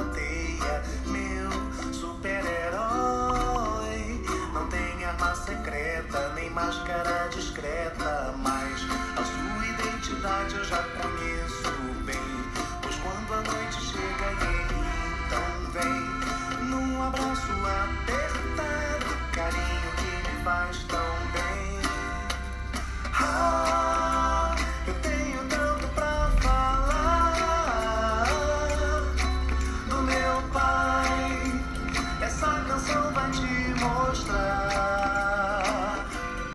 uma teia, meu super-herói. Não tem arma secreta, nem máscara discreta, mas a sua identidade eu já conheço bem. Pois quando a noite chega, ele então vem num abraço apertado, carinho que me faz tão